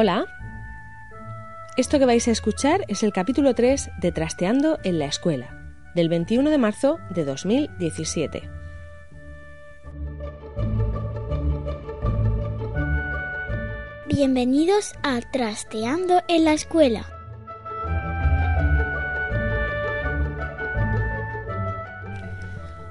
Hola. Esto que vais a escuchar es el capítulo 3 de Trasteando en la Escuela, del 21 de marzo de 2017. Bienvenidos a Trasteando en la Escuela.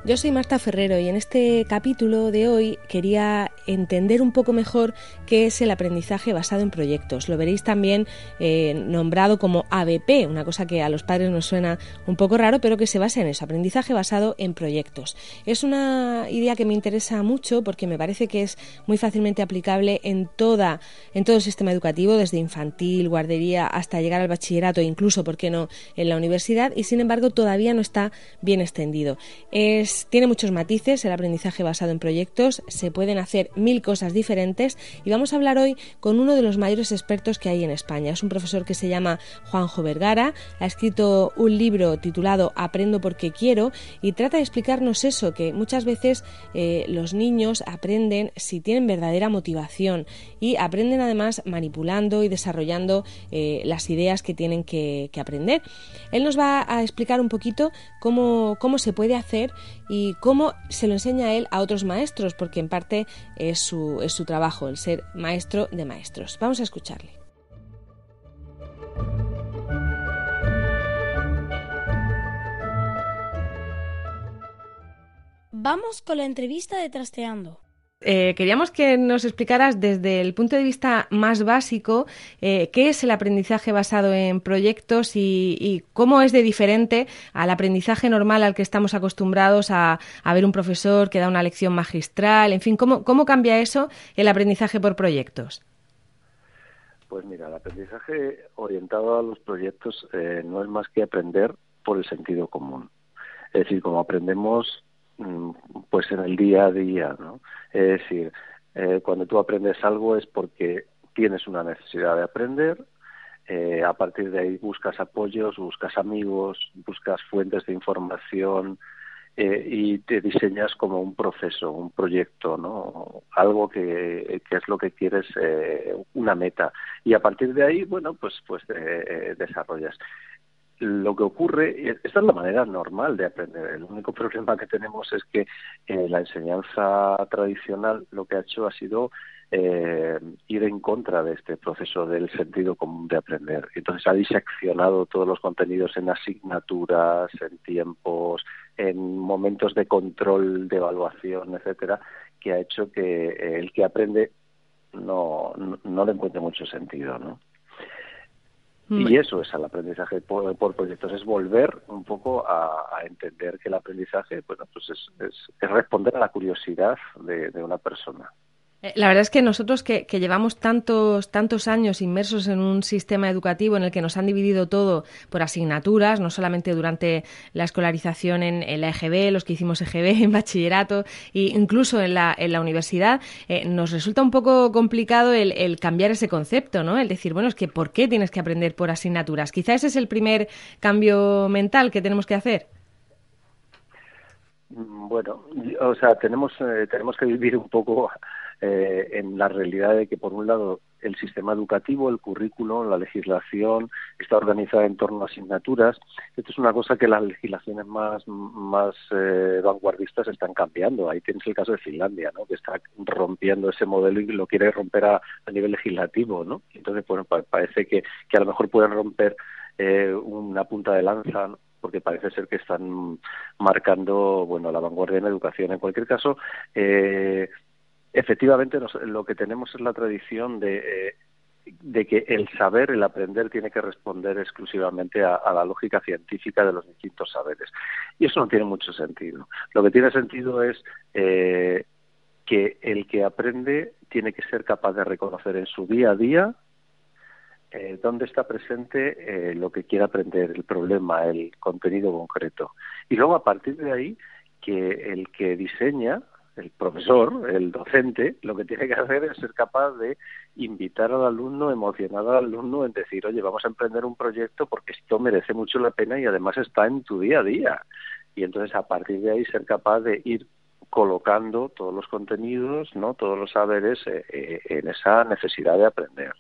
Yo soy Marta Ferrero y en este capítulo de hoy quería entender un poco mejor qué es el aprendizaje basado en proyectos. Lo veréis también eh, nombrado como ABP, una cosa que a los padres nos suena un poco raro, pero que se basa en eso, aprendizaje basado en proyectos. Es una idea que me interesa mucho porque me parece que es muy fácilmente aplicable en, toda, en todo el sistema educativo, desde infantil, guardería, hasta llegar al bachillerato incluso, ¿por qué no?, en la universidad y sin embargo todavía no está bien extendido. Tiene muchos matices el aprendizaje basado en proyectos, se pueden hacer mil cosas diferentes y vamos a hablar hoy con uno de los mayores expertos que hay en España. Es un profesor que se llama Juanjo Vergara, ha escrito un libro titulado Aprendo porque quiero y trata de explicarnos eso, que muchas veces eh, los niños aprenden si tienen verdadera motivación y aprenden además manipulando y desarrollando eh, las ideas que tienen que, aprender. Él nos va a explicar un poquito cómo, cómo se puede hacer y cómo se lo enseña él a otros maestros, porque en parte es su, es su trabajo, el ser maestro de maestros. Vamos a escucharle. Vamos con la entrevista de Trasteando. Eh, queríamos que nos explicaras desde el punto de vista más básico eh, qué es el aprendizaje basado en proyectos y, cómo es de diferente al aprendizaje normal al que estamos acostumbrados a, ver un profesor que da una lección magistral, en fin, ¿cómo, cómo cambia eso el aprendizaje por proyectos? Pues mira, el aprendizaje orientado a los proyectos eh, no es más que aprender por el sentido común. Es decir, como aprendemos Mm, pues en el día a día, ¿no? Es decir, eh, cuando tú aprendes algo es porque tienes una necesidad de aprender, eh, a partir de ahí buscas apoyos, buscas amigos, buscas fuentes de información eh, y te diseñas como un proceso, un proyecto, ¿no? Algo que, que es lo que quieres, una meta. Y a partir de ahí, bueno, pues, pues desarrollas lo que ocurre, esta es la manera normal de aprender. El único problema que tenemos es que eh, la enseñanza tradicional lo que ha hecho ha sido eh, ir en contra de este proceso del sentido común de aprender. Entonces ha diseccionado todos los contenidos en asignaturas, en tiempos, en momentos de control, de evaluación, etcétera, que ha hecho que el que aprende no, no, no le encuentre mucho sentido, ¿no? Mm. Y eso es el aprendizaje por, proyectos, es volver un poco a, entender que el aprendizaje bueno, pues es, es, responder a la curiosidad de una persona. Eh, la verdad es que nosotros que, llevamos tantos, tantos años inmersos en un sistema educativo en el que nos han dividido todo por asignaturas, no solamente durante la escolarización en, la EGB, los que hicimos EGB en bachillerato e incluso en la, en la universidad, eh, nos resulta un poco complicado el, cambiar ese concepto, ¿no? El decir, bueno, es que ¿por qué tienes que aprender por asignaturas? Quizá ese es el primer cambio mental que tenemos que hacer. Mm, bueno, o sea, tenemos, eh, tenemos que vivir un poco eh, en la realidad de que, por un lado, el sistema educativo, el currículo, la legislación está organizada en torno a asignaturas. Esto es una cosa que las legislaciones más, más eh, vanguardistas están cambiando. Ahí tienes el caso de Finlandia, ¿no? que está rompiendo ese modelo y lo quiere romper a, nivel legislativo. ¿no? Entonces, bueno, parece que, que a lo mejor pueden romper eh, una punta de lanza porque parece ser que están marcando bueno la vanguardia en educación. En cualquier caso, eh, efectivamente lo que tenemos es la tradición de eh, de que el saber, el aprender, tiene que responder exclusivamente a, la lógica científica de los distintos saberes. Y eso no tiene mucho sentido. Lo que tiene sentido es eh, que el que aprende tiene que ser capaz de reconocer en su día a día eh, dónde está presente eh, lo que quiere aprender, el problema, el contenido concreto. Y luego, a partir de ahí, que el que diseña, el profesor, el docente, lo que tiene que hacer es ser capaz de invitar al alumno, emocionar al alumno en decir, oye, vamos a emprender un proyecto porque esto merece mucho la pena y además está en tu día a día. Y entonces a partir de ahí ser capaz de ir colocando todos los contenidos, no, todos los saberes eh, eh, en esa necesidad de aprender.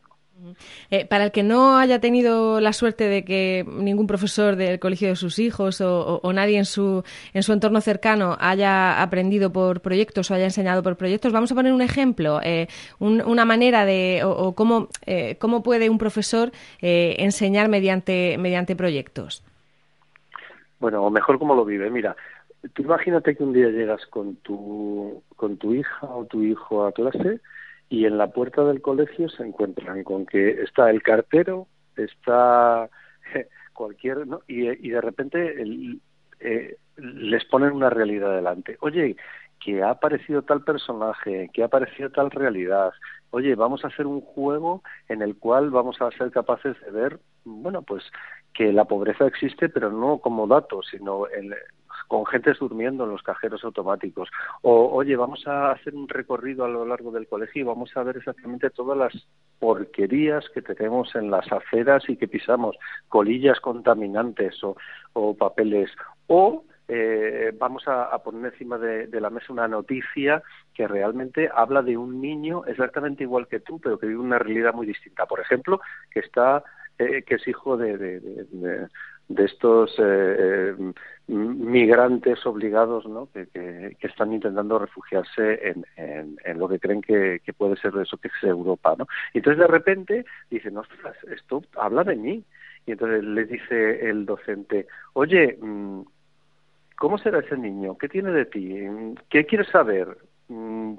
Eh, para el que no haya tenido la suerte de que ningún profesor del colegio de sus hijos o, nadie en su, en su entorno cercano haya aprendido por proyectos o haya enseñado por proyectos, vamos a poner un ejemplo, eh, una manera de o, cómo, eh, cómo puede un profesor enseñar mediante, mediante proyectos. Bueno, o mejor cómo lo vive. Mira, tú imagínate que un día llegas con tu, con tu hija o tu hijo a clase y en la puerta del colegio se encuentran con que está el cartero, está cualquier, ¿no? y, y de repente el, eh, les ponen una realidad delante. Oye, que ha aparecido tal personaje, que ha aparecido tal realidad. Oye, vamos a hacer un juego en el cual vamos a ser capaces de ver, bueno, pues que la pobreza existe, pero no como dato, sino en, con gentes durmiendo en los cajeros automáticos. O, oye, vamos a hacer un recorrido a lo largo del colegio y vamos a ver exactamente todas las porquerías que tenemos en las aceras y que pisamos, colillas contaminantes o, o papeles. O eh, vamos a, poner encima de, la mesa una noticia que realmente habla de un niño exactamente igual que tú, pero que vive una realidad muy distinta. Por ejemplo, que está eh, que es hijo de, de, de estos eh, eh, migrantes obligados ¿no? que, que, están intentando refugiarse en, en, lo que creen que, que, puede ser eso que es Europa. ¿no? Y entonces de repente dicen, ostras, esto habla de mí. Y entonces le dice el docente, oye, mm, ¿cómo será ese niño? ¿Qué tiene de ti? ¿Qué quieres saber? Mm,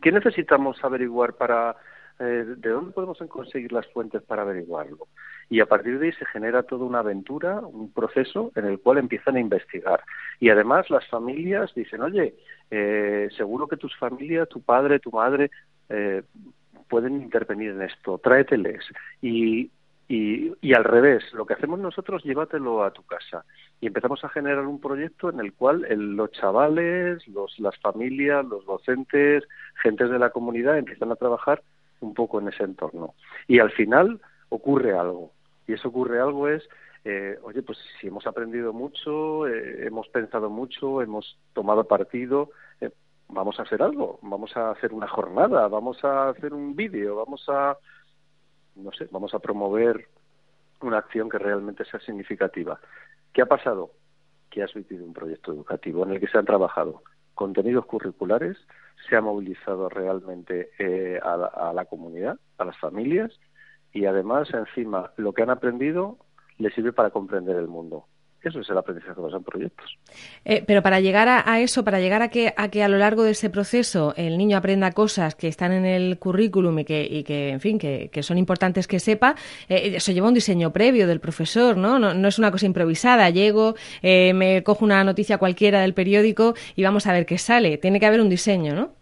¿Qué necesitamos averiguar para eh, de dónde podemos conseguir las fuentes para averiguarlo. Y a partir de ahí se genera toda una aventura, un proceso en el cual empiezan a investigar. Y además las familias dicen, oye, eh, seguro que tus familias, tu padre, tu madre, eh, pueden intervenir en esto, tráeteles. Y, y, y, al revés, lo que hacemos nosotros, llévatelo a tu casa. Y empezamos a generar un proyecto en el cual los chavales, las familias, los docentes, gentes de la comunidad empiezan a trabajar un poco en ese entorno. Y al final ocurre algo. Y eso ocurre algo es, eh, oye, pues si hemos aprendido mucho, eh, hemos pensado mucho, hemos tomado partido, eh, vamos a hacer algo, vamos a hacer una jornada, vamos a hacer un vídeo, vamos a, no sé, vamos a promover una acción que realmente sea significativa. ¿Qué ha pasado? Que has vivido un proyecto educativo en el que se han trabajado contenidos curriculares, se ha movilizado realmente eh, a, la, comunidad, a las familias y además encima lo que han aprendido les sirve para comprender el mundo. Eso es el aprendizaje basado en proyectos. Eh, pero para llegar a, eso, para llegar a que, a que a lo largo de ese proceso el niño aprenda cosas que están en el currículum y que, en fin, que, que son importantes que sepa, eh, eso lleva un diseño previo del profesor, ¿no? No, no es una cosa improvisada. Llego, eh, me cojo una noticia cualquiera del periódico y vamos a ver qué sale. Tiene que haber un diseño, ¿no?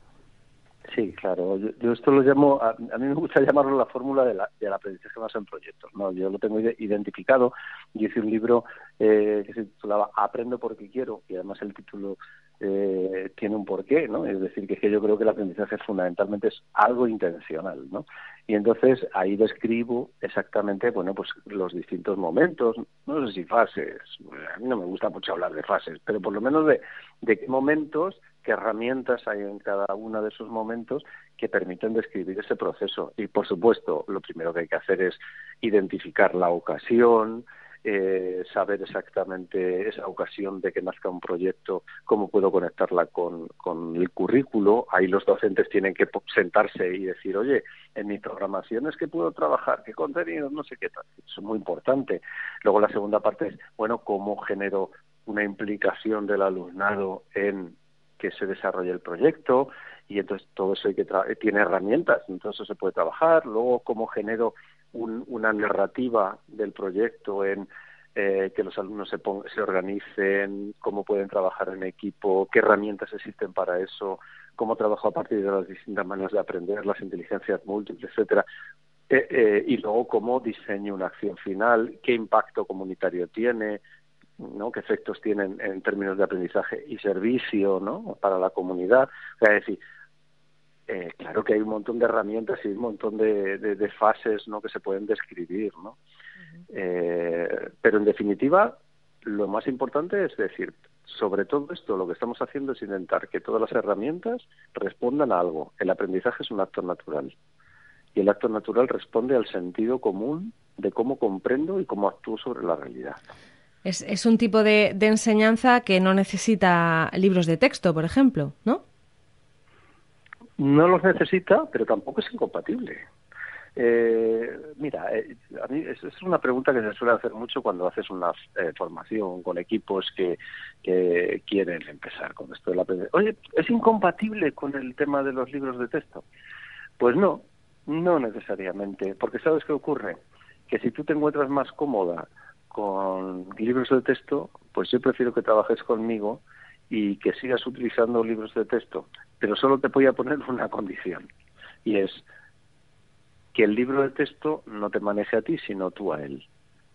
Sí, claro. Yo, esto lo llamo, a, mí me gusta llamarlo la fórmula de la, de la aprendizaje basado en proyectos. ¿no? Yo lo tengo identificado. Yo hice un libro eh, que se titulaba Aprendo porque quiero y además el título eh, tiene un porqué, ¿no? Es decir, que, es que yo creo que el aprendizaje fundamentalmente es algo intencional, ¿no? Y entonces ahí describo exactamente, bueno, pues los distintos momentos, no sé si fases, a mí no me gusta mucho hablar de fases, pero por lo menos de, de qué momentos, qué herramientas hay en cada uno de esos momentos que permiten describir ese proceso. Y por supuesto, lo primero que hay que hacer es identificar la ocasión, eh, saber exactamente esa ocasión de que nazca un proyecto, cómo puedo conectarla con, el currículo. Ahí los docentes tienen que sentarse y decir, oye, en mis programaciones que puedo trabajar, qué contenidos, no sé qué tal. Eso es muy importante. Luego la segunda parte es, bueno, cómo genero una implicación del alumnado en que se desarrolle el proyecto y entonces todo eso hay que tiene herramientas, entonces eso se puede trabajar. Luego, cómo genero una narrativa del proyecto en eh, que los alumnos se, se organicen, cómo pueden trabajar en equipo, qué herramientas existen para eso, cómo trabajo a partir de las distintas maneras de aprender, las inteligencias múltiples, etcétera. Eh, eh, y luego cómo diseño una acción final, qué impacto comunitario tiene, ¿no? qué efectos tienen en términos de aprendizaje y servicio ¿no? para la comunidad. O sea, es decir, eh, claro que hay un montón de herramientas y un montón de, de, fases ¿no? que se pueden describir, ¿no? eh, pero en definitiva, lo más importante es decir, sobre todo esto, lo que estamos haciendo es intentar que todas las herramientas respondan a algo. El aprendizaje es un acto natural y el acto natural responde al sentido común de cómo comprendo y cómo actúo sobre la realidad. Es, un tipo de, de enseñanza que no necesita libros de texto, por ejemplo, ¿no? No los necesita, pero tampoco es incompatible. Eh, mira, eh, a mí es, es, una pregunta que se suele hacer mucho cuando haces una eh, formación con equipos que, que quieren empezar con esto del aprendizaje. Oye, ¿es incompatible con el tema de los libros de texto? Pues no, no necesariamente, porque ¿sabes qué ocurre? Que si tú te encuentras más cómoda con libros de texto, pues yo prefiero que trabajes conmigo y que sigas utilizando libros de texto, pero solo te voy a poner una condición, y es que el libro de texto no te maneje a ti, sino tú a él.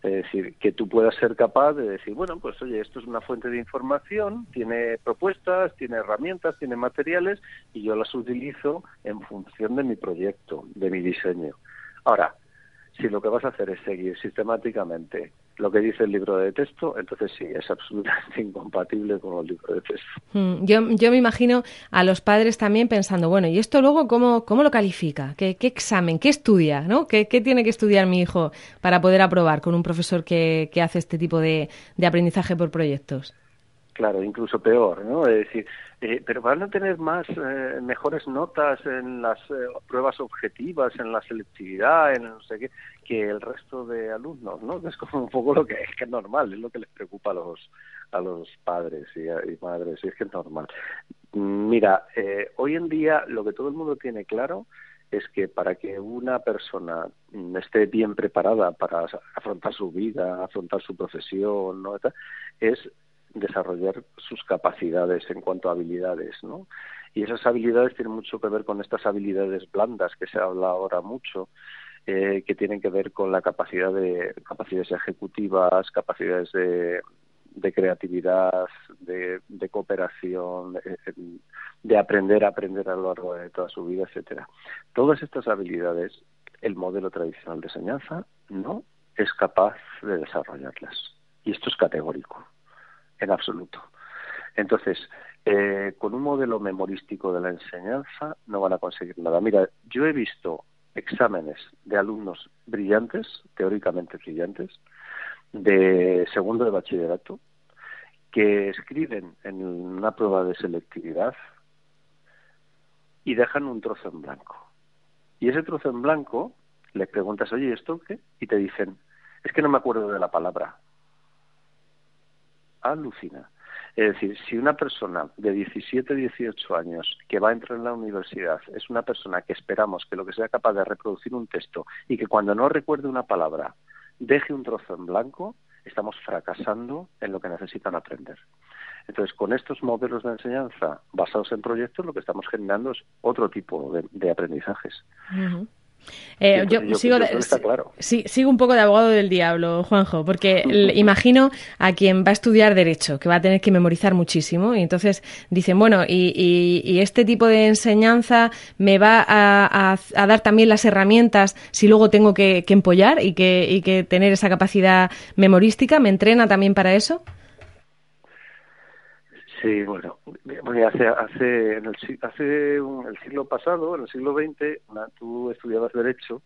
Es decir, que tú puedas ser capaz de decir, bueno, pues oye, esto es una fuente de información, tiene propuestas, tiene herramientas, tiene materiales, y yo las utilizo en función de mi proyecto, de mi diseño. Ahora, si lo que vas a hacer es seguir sistemáticamente lo que dice el libro de texto, entonces sí, es absolutamente incompatible con el libro de texto. Mm, yo, yo me imagino a los padres también pensando, bueno, ¿y esto luego cómo, cómo lo califica? ¿Qué, qué examen? ¿Qué estudia? ¿no? ¿Qué, ¿Qué, tiene que estudiar mi hijo para poder aprobar con un profesor que, que hace este tipo de, de aprendizaje por proyectos? Claro, incluso peor, ¿no? Es decir, eh, pero van a tener más, eh, mejores notas en las eh, pruebas objetivas, en la selectividad, en no sé qué, que el resto de alumnos, ¿no? Es como un poco lo que es que es normal, es lo que les preocupa a los a los padres y, y madres, y es que es normal. Mira, eh, hoy en día lo que todo el mundo tiene claro es que para que una persona esté bien preparada para afrontar su vida, afrontar su profesión, ¿no? es desarrollar sus capacidades en cuanto a habilidades, ¿no? Y esas habilidades tienen mucho que ver con estas habilidades blandas que se habla ahora mucho, eh, que tienen que ver con la capacidad de capacidades ejecutivas, capacidades de, de creatividad, de, de cooperación, de, de, aprender a aprender a lo largo de toda su vida, etcétera. Todas estas habilidades, el modelo tradicional de enseñanza no es capaz de desarrollarlas. Y esto es categórico en absoluto. Entonces, eh, con un modelo memorístico de la enseñanza no van a conseguir nada. Mira, yo he visto exámenes de alumnos brillantes, teóricamente brillantes, de segundo de bachillerato, que escriben en una prueba de selectividad y dejan un trozo en blanco. Y ese trozo en blanco le preguntas, oye, ¿esto qué? Y te dicen, es que no me acuerdo de la palabra alucina. Es decir, si una persona de 17, 18 años que va a entrar en la universidad es una persona que esperamos que lo que sea capaz de reproducir un texto y que cuando no recuerde una palabra deje un trozo en blanco, estamos fracasando en lo que necesitan aprender. Entonces, con estos modelos de enseñanza basados en proyectos, lo que estamos generando es otro tipo de, aprendizajes. Eh, yo, sigo, sigo un poco de abogado del diablo, Juanjo, porque imagino a quien va a estudiar Derecho, que va a tener que memorizar muchísimo, y entonces dicen, bueno, y, este tipo de enseñanza me va a, dar también las herramientas si luego tengo que, empollar y que, y que tener esa capacidad memorística, ¿me entrena también para eso? Sí, bueno, hace, hace, en el, hace el siglo pasado, en el siglo XX, tú estudiabas Derecho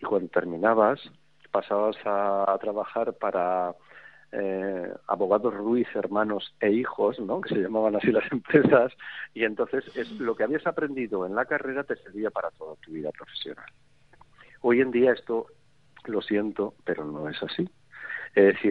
y cuando terminabas pasabas a, trabajar para eh, abogados Ruiz, hermanos e hijos, ¿no? que se llamaban así las empresas, y entonces es lo que habías aprendido en la carrera te servía para toda tu vida profesional. Hoy en día esto, lo siento, pero no es así. Es decir,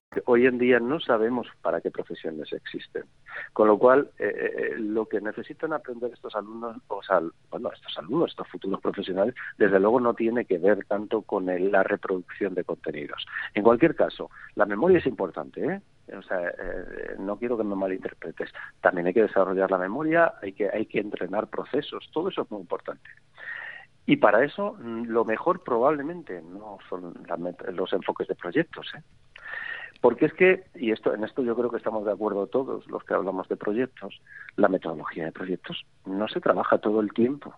Hoy en día no sabemos para qué profesiones existen. Con lo cual, eh, eh, lo que necesitan aprender estos alumnos, o sea, bueno, estos alumnos, estos futuros profesionales, desde luego no tiene que ver tanto con el, la reproducción de contenidos. En cualquier caso, la memoria es importante, ¿eh? O sea, eh, no quiero que me malinterpretes. También hay que desarrollar la memoria, hay que, hay que entrenar procesos, todo eso es muy importante. Y para eso, mm, lo mejor probablemente no son la, los enfoques de proyectos, ¿eh? Porque es que, y esto, en esto yo creo que estamos de acuerdo todos los que hablamos de proyectos, la metodología de proyectos no se trabaja todo el tiempo,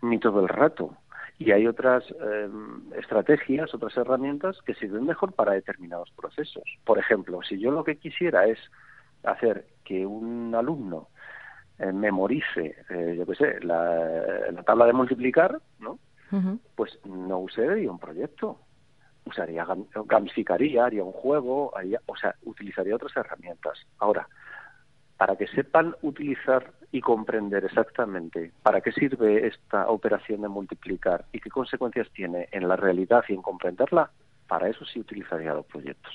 ni todo el rato. Y hay otras eh, estrategias, otras herramientas que sirven mejor para determinados procesos. Por ejemplo, si yo lo que quisiera es hacer que un alumno eh, memorice, eh, yo qué sé, la, la, tabla de multiplicar, ¿no? Uh -huh. Pues no usaría un proyecto, usaría, gamificaría, haría un juego, o sea, utilizaría otras herramientas. Ahora, para que sepan utilizar y comprender exactamente para qué sirve esta operación de multiplicar y qué consecuencias tiene en la realidad y en comprenderla, para eso sí utilizaría los proyectos.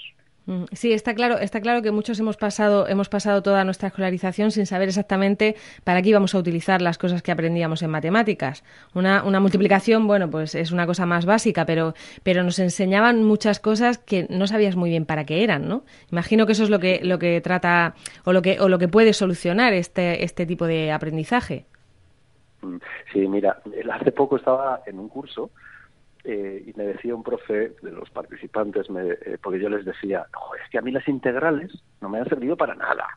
Sí, está claro, está claro que muchos hemos pasado, hemos pasado toda nuestra escolarización sin saber exactamente para qué íbamos a utilizar las cosas que aprendíamos en matemáticas. Una, una multiplicación, bueno, pues es una cosa más básica, pero, pero nos enseñaban muchas cosas que no sabías muy bien para qué eran, ¿no? Imagino que eso es lo que, lo que trata o lo que, o lo que puede solucionar este, este tipo de aprendizaje. Sí, mira, hace poco estaba en un curso eh, y me decía un profe de los participantes, me, eh, porque yo les decía, es que a mí las integrales no me han servido para nada.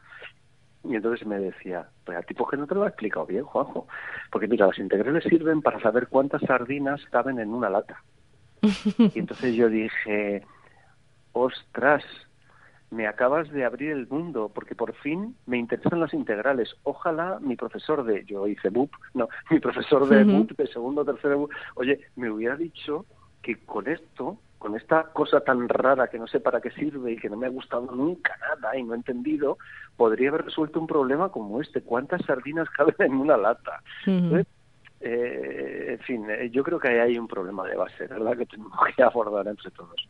Y entonces me decía, pues a tipo que no te lo ha explicado bien, Juanjo. Porque mira, las integrales sirven para saber cuántas sardinas caben en una lata. y entonces yo dije, ostras, me acabas de abrir el mundo, porque por fin me interesan las integrales. Ojalá mi profesor de, yo hice BUP, no, mi profesor de uh -huh. BUP, de segundo tercero BUP, oye, me hubiera dicho que con esto, con esta cosa tan rara que no sé para qué sirve y que no me ha gustado nunca nada y no he entendido, podría haber resuelto un problema como este. ¿Cuántas sardinas caben en una lata? Uh -huh. Entonces, eh, en fin, yo creo que ahí hay un problema de base, ¿verdad? Que tenemos que abordar entre todos.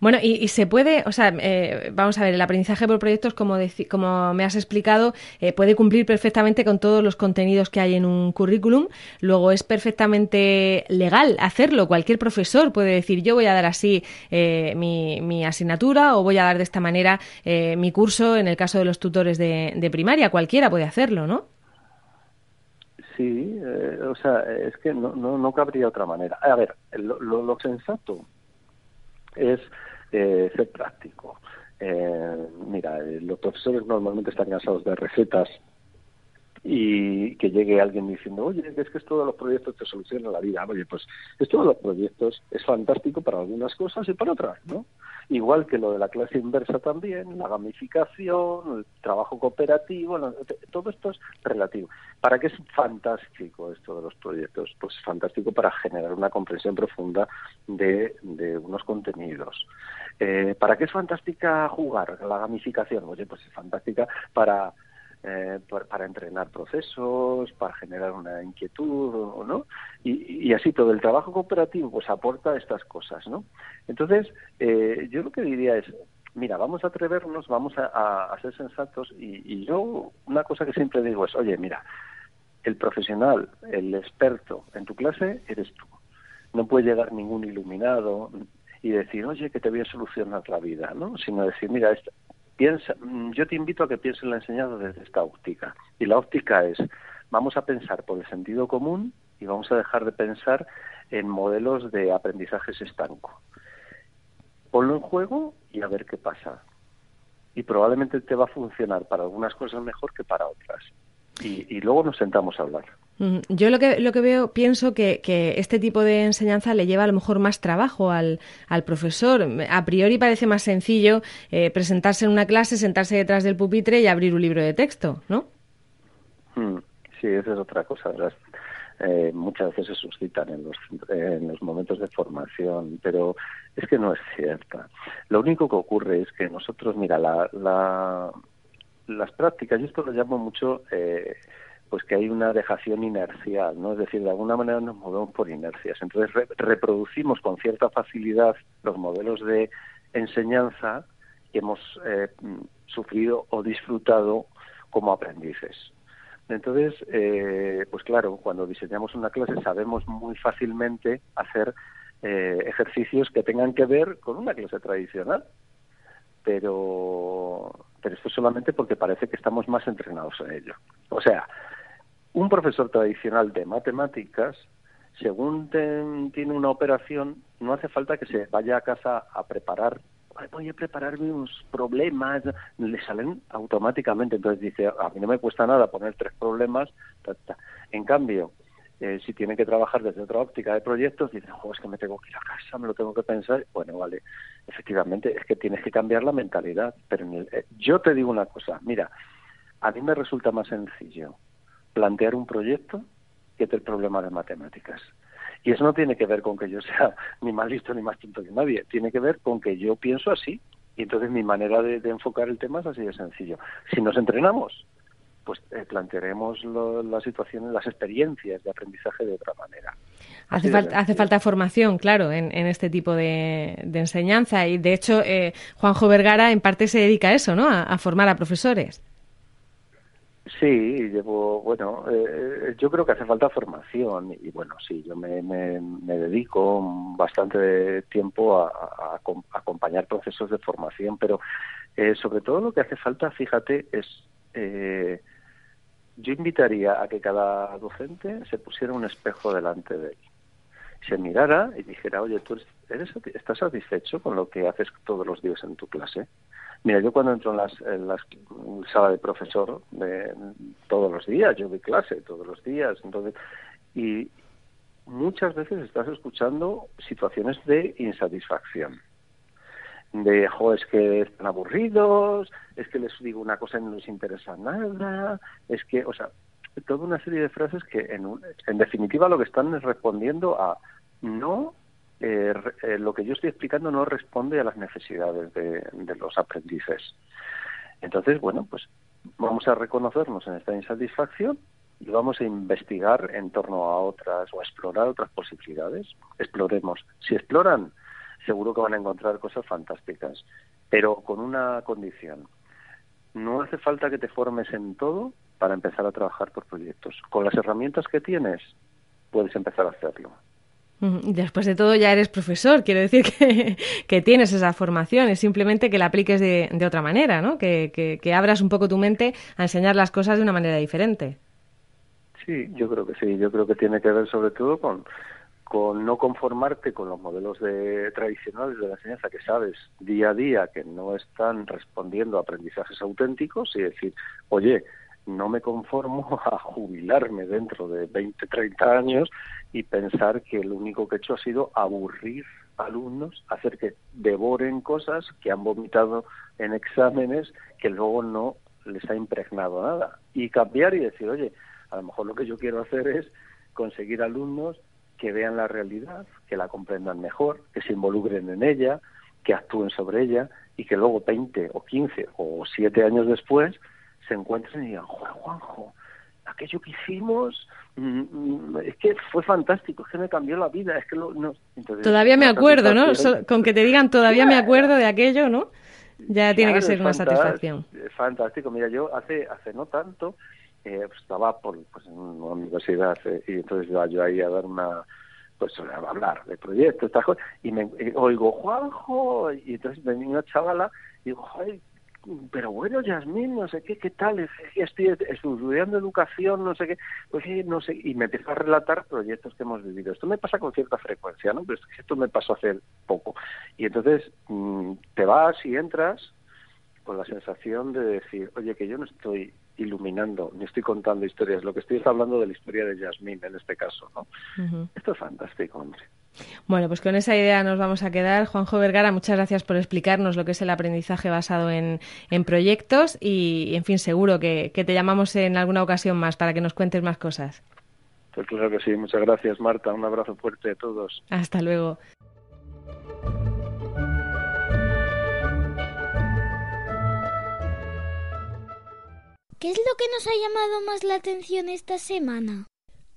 Bueno, y, se puede, o sea, eh, vamos a ver, el aprendizaje por proyectos, como, me has explicado, eh, puede cumplir perfectamente con todos los contenidos que hay en un currículum. Luego es perfectamente legal hacerlo. Cualquier profesor puede decir, yo voy a dar así eh, mi, asignatura o voy a dar de esta manera eh, mi curso en el caso de los tutores de, de primaria. Cualquiera puede hacerlo, ¿no? Sí, eh, o sea, es que no, no, no cabría otra manera. A ver, lo sensato es eh, ser práctico. Eh, mira, los profesores normalmente están cansados de recetas y que llegue alguien diciendo, oye, es que esto de los proyectos te soluciona la vida. Oye, pues esto de los proyectos es fantástico para algunas cosas y para otras, ¿no? Igual que lo de la clase inversa también, la gamificación, el trabajo cooperativo, todo esto es relativo. ¿Para qué es fantástico esto de los proyectos? Pues fantástico para generar una comprensión profunda de, de unos contenidos. Eh, ¿Para qué es fantástica jugar la gamificación? Oye, pues es fantástica para eh, para, entrenar procesos, para generar una inquietud, ¿no? Y, y, así todo el trabajo cooperativo pues aporta estas cosas, ¿no? Entonces, eh, yo lo que diría es, mira, vamos a atrevernos, vamos a, a, a ser sensatos y, y, yo una cosa que siempre digo es, oye, mira, el profesional, el experto en tu clase eres tú. No puede llegar ningún iluminado y decir, oye, que te voy a solucionar la vida, ¿no? Sino decir, mira, esta, piensa, yo te invito a que pienses la enseñanza desde esta óptica. Y la óptica es, vamos a pensar por el sentido común y vamos a dejar de pensar en modelos de aprendizajes estanco. Ponlo en juego y a ver qué pasa. Y probablemente te va a funcionar para algunas cosas mejor que para otras. Y luego nos sentamos a hablar. Yo lo que, lo que veo, pienso que, que, este tipo de enseñanza le lleva a lo mejor más trabajo al, al profesor. A priori parece más sencillo eh, presentarse en una clase, sentarse detrás del pupitre y abrir un libro de texto, ¿no? Mm, sí, esa es otra cosa. Eh, muchas veces se suscitan en los, en los momentos de formación, pero es que no es cierta. Lo único que ocurre es que nosotros, mira, la, la, las prácticas, yo esto lo llamo mucho... Eh, pues que hay una dejación inercial, ¿no? Es decir, de alguna manera nos movemos por inercias. Entonces reproducimos con cierta facilidad los modelos de enseñanza que hemos eh, sufrido o disfrutado como aprendices. Entonces, eh, pues claro, cuando diseñamos una clase sabemos muy fácilmente hacer eh, ejercicios que tengan que ver con una clase tradicional, pero, pero esto solamente porque parece que estamos más entrenados en ello. O sea, un profesor tradicional de matemáticas, según tiene una operación, no hace falta que se vaya a casa a preparar voy a prepararme unos problemas, le salen automáticamente. Entonces dice, a mí no me cuesta nada poner tres problemas. En cambio, eh, si tiene que trabajar desde otra óptica de proyectos, dice, oh, es que me tengo que ir a casa, me lo tengo que pensar. Bueno, vale, efectivamente, es que tienes que cambiar la mentalidad. Pero eh, yo te digo una cosa, mira, a mí me resulta más sencillo plantear un proyecto que el problema de matemáticas. Y eso no tiene que ver con que yo sea ni más listo ni más tonto que nadie, tiene que ver con que yo pienso así. Y entonces mi manera de, enfocar el tema es así de sencillo. Si nos entrenamos, pues eh, plantearemos las situaciones, las experiencias de aprendizaje de otra manera. Hace, falta, hace falta formación, claro, en, este tipo de, enseñanza. Y de hecho, eh, Juanjo Vergara en parte se dedica a eso, ¿no? a formar a profesores. Sí, llevo, bueno, eh, yo creo que hace falta formación y bueno, sí, yo me, me, dedico bastante tiempo a, acompañar procesos de formación, pero eh, sobre todo lo que hace falta, fíjate, es, eh, yo invitaría a que cada docente se pusiera un espejo delante de él, se mirara y dijera, oye, tú eres, estás satisfecho con lo que haces todos los días en tu clase. Mira, yo cuando entro en las, en las sala de profesor de, todos los días, yo doy clase todos los días, entonces y muchas veces estás escuchando situaciones de insatisfacción. De, jo, es que están aburridos, es que les digo una cosa y no les interesa nada, es que, o sea, toda una serie de frases que en, en definitiva lo que están es respondiendo a no eh, eh, lo que yo estoy explicando no responde a las necesidades de, los aprendices. Entonces, bueno, pues vamos a reconocernos en esta insatisfacción y vamos a investigar en torno a otras o a explorar otras posibilidades. Exploremos. Si exploran, seguro que van a encontrar cosas fantásticas, pero con una condición. No hace falta que te formes en todo para empezar a trabajar por proyectos. Con las herramientas que tienes, puedes empezar a hacerlo. Después de todo ya eres profesor, quiero decir que, que tienes esa formación, es simplemente que la apliques de, de otra manera, ¿no? Que, que, abras un poco tu mente a enseñar las cosas de una manera diferente. Sí, yo creo que sí, yo creo que tiene que ver sobre todo con, con no conformarte con los modelos de, tradicionales de la enseñanza que sabes día a día que no están respondiendo a aprendizajes auténticos y decir, oye, no me conformo a jubilarme dentro de 20, 30 años y pensar que lo único que he hecho ha sido aburrir alumnos, hacer que devoren cosas que han vomitado en exámenes que luego no les ha impregnado nada. Y cambiar y decir, oye, a lo mejor lo que yo quiero hacer es conseguir alumnos que vean la realidad, que la comprendan mejor, que se involucren en ella, que actúen sobre ella y que luego 20 o 15 o 7 años después se encuentren y digan, Juanjo, aquello que hicimos mm, mm, es que fue fantástico, es que me cambió la vida, es que no, todavía me acuerdo, ¿no? con que te digan todavía me acuerdo de aquello, ¿no? Ya tiene que ser una satisfacción. Fantástico, mira, yo hace hace no tanto eh, pues estaba por, pues, en una universidad eh, y entonces iba yo ahí a dar una pues a hablar de proyectos, estas cosas, y me oigo Juanjo, y entonces venía una chavala y digo, ay, pero bueno, Yasmín, no sé qué, qué tal, estoy estudiando educación, no sé qué, pues no sé, y me empieza a relatar proyectos que hemos vivido. Esto me pasa con cierta frecuencia, ¿no? Pero esto me pasó hace poco. Y entonces mm, te vas y entras con la sensación de decir, oye, que yo no estoy iluminando, ni estoy contando historias, lo que estoy es hablando de la historia de Yasmín en este caso, ¿no? Esto es fantástico, hombre. Bueno, pues con esa idea nos vamos a quedar. Juanjo Vergara, muchas gracias por explicarnos lo que es el aprendizaje basado en, proyectos y, en fin, seguro que, que te llamamos en alguna ocasión más para que nos cuentes más cosas. Pues claro que sí, muchas gracias Marta, un abrazo fuerte a todos. Hasta luego. ¿Qué es lo que nos ha llamado más la atención esta semana?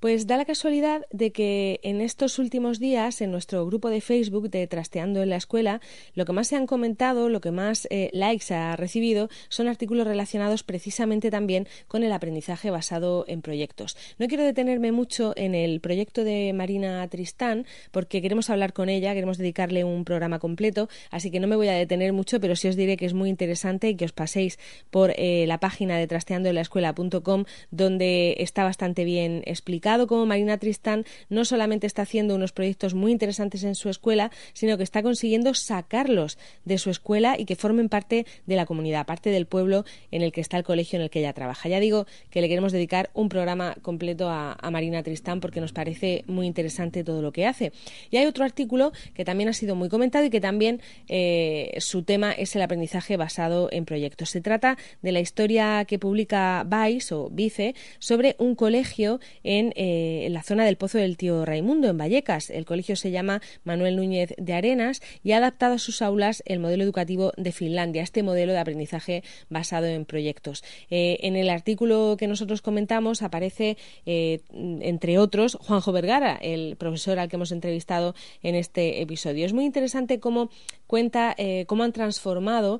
Pues da la casualidad de que en estos últimos días, en nuestro grupo de Facebook de Trasteando en la Escuela, lo que más se han comentado, lo que más eh, likes ha recibido, son artículos relacionados precisamente también con el aprendizaje basado en proyectos. No quiero detenerme mucho en el proyecto de Marina Tristán, porque queremos hablar con ella, queremos dedicarle un programa completo, así que no me voy a detener mucho, pero sí os diré que es muy interesante y que os paséis por eh, la página de trasteandoenlaescuela.com, donde está bastante bien explicado como Marina Tristán no solamente está haciendo unos proyectos muy interesantes en su escuela, sino que está consiguiendo sacarlos de su escuela y que formen parte de la comunidad, parte del pueblo en el que está el colegio en el que ella trabaja. Ya digo que le queremos dedicar un programa completo a, Marina Tristán porque nos parece muy interesante todo lo que hace. Y hay otro artículo que también ha sido muy comentado y que también eh, su tema es el aprendizaje basado en proyectos. Se trata de la historia que publica Vice o Vice sobre un colegio en eh, en la zona del Pozo del Tío Raimundo, en Vallecas. El colegio se llama Manuel Núñez de Arenas y ha adaptado a sus aulas el modelo educativo de Finlandia, este modelo de aprendizaje basado en proyectos. Eh, en el artículo que nosotros comentamos aparece, eh, entre otros, Juanjo Vergara, el profesor al que hemos entrevistado en este episodio. Es muy interesante cómo cuenta cómo han transformado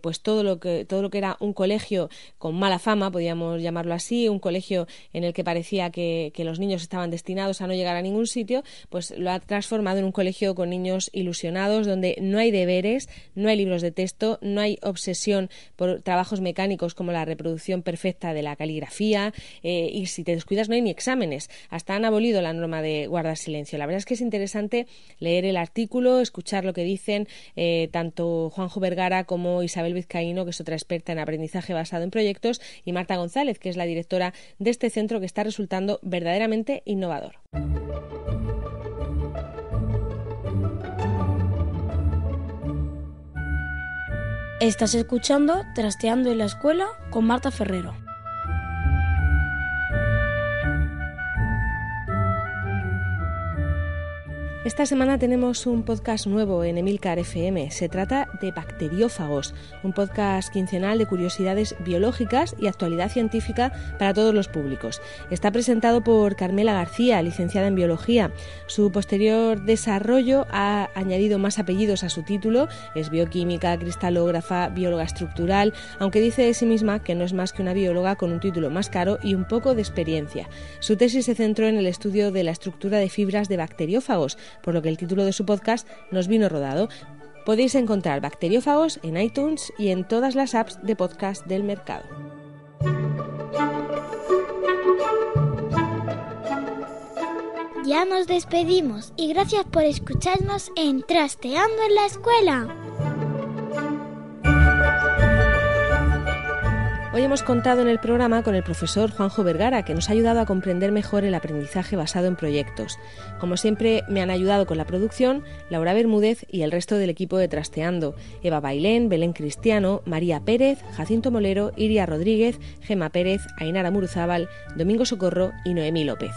pues todo lo que todo lo que era un colegio con mala fama, podríamos llamarlo así, un colegio en el que parecía que, que los niños estaban destinados a no llegar a ningún sitio, pues lo ha transformado en un colegio con niños ilusionados, donde no hay deberes, no hay libros de texto, no hay obsesión por trabajos mecánicos como la reproducción perfecta de la caligrafía, eh, y si te descuidas no hay ni exámenes. Hasta han abolido la norma de guardar silencio. La verdad es que es interesante leer el artículo, escuchar lo que dicen eh, tanto Juanjo Vergara como Isabel Vizcaíno, que es otra experta en aprendizaje basado en proyectos, y Marta González, que es la directora de este centro que está resultando verdaderamente innovador. Estás escuchando Trasteando en la Escuela con Marta Ferrero. Esta semana tenemos un podcast nuevo en Emilcar FM. Se trata de Bacteriófagos, un podcast quincenal de curiosidades biológicas y actualidad científica para todos los públicos. Está presentado por Carmela García, licenciada en biología. Su posterior desarrollo ha añadido más apellidos a su título. Es bioquímica, cristalógrafa, bióloga estructural, aunque dice de sí misma que no es más que una bióloga con un título más caro y un poco de experiencia. Su tesis se centró en el estudio de la estructura de fibras de bacteriófagos por lo que el título de su podcast nos vino rodado. Podéis encontrar Bacteriófagos en iTunes y en todas las apps de podcast del mercado. Ya nos despedimos y gracias por escucharnos en Trasteando en la Escuela. Hoy hemos contado en el programa con el profesor Juanjo Vergara, que nos ha ayudado a comprender mejor el aprendizaje basado en proyectos. Como siempre, me han ayudado con la producción Laura Bermúdez y el resto del equipo de Trasteando, Eva Bailén, Belén Cristiano, María Pérez, Jacinto Molero, Iria Rodríguez, Gema Pérez, Ainara Muruzábal, Domingo Socorro y Noemí López.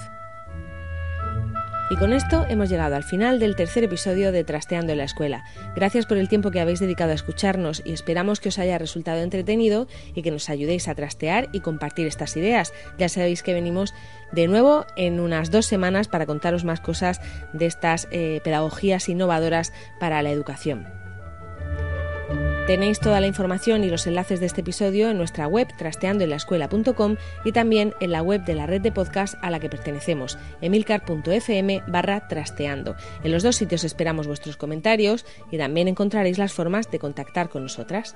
Y con esto hemos llegado al final del tercer episodio de Trasteando en la Escuela. Gracias por el tiempo que habéis dedicado a escucharnos y esperamos que os haya resultado entretenido y que nos ayudéis a trastear y compartir estas ideas. Ya sabéis que venimos de nuevo en unas dos semanas para contaros más cosas de estas eh, pedagogías innovadoras para la educación. Tenéis toda la información y los enlaces de este episodio en nuestra web trasteandoenlaescuela.com y también en la web de la red de podcast a la que pertenecemos, emilcar.fm barra trasteando. En los dos sitios esperamos vuestros comentarios y también encontraréis las formas de contactar con nosotras.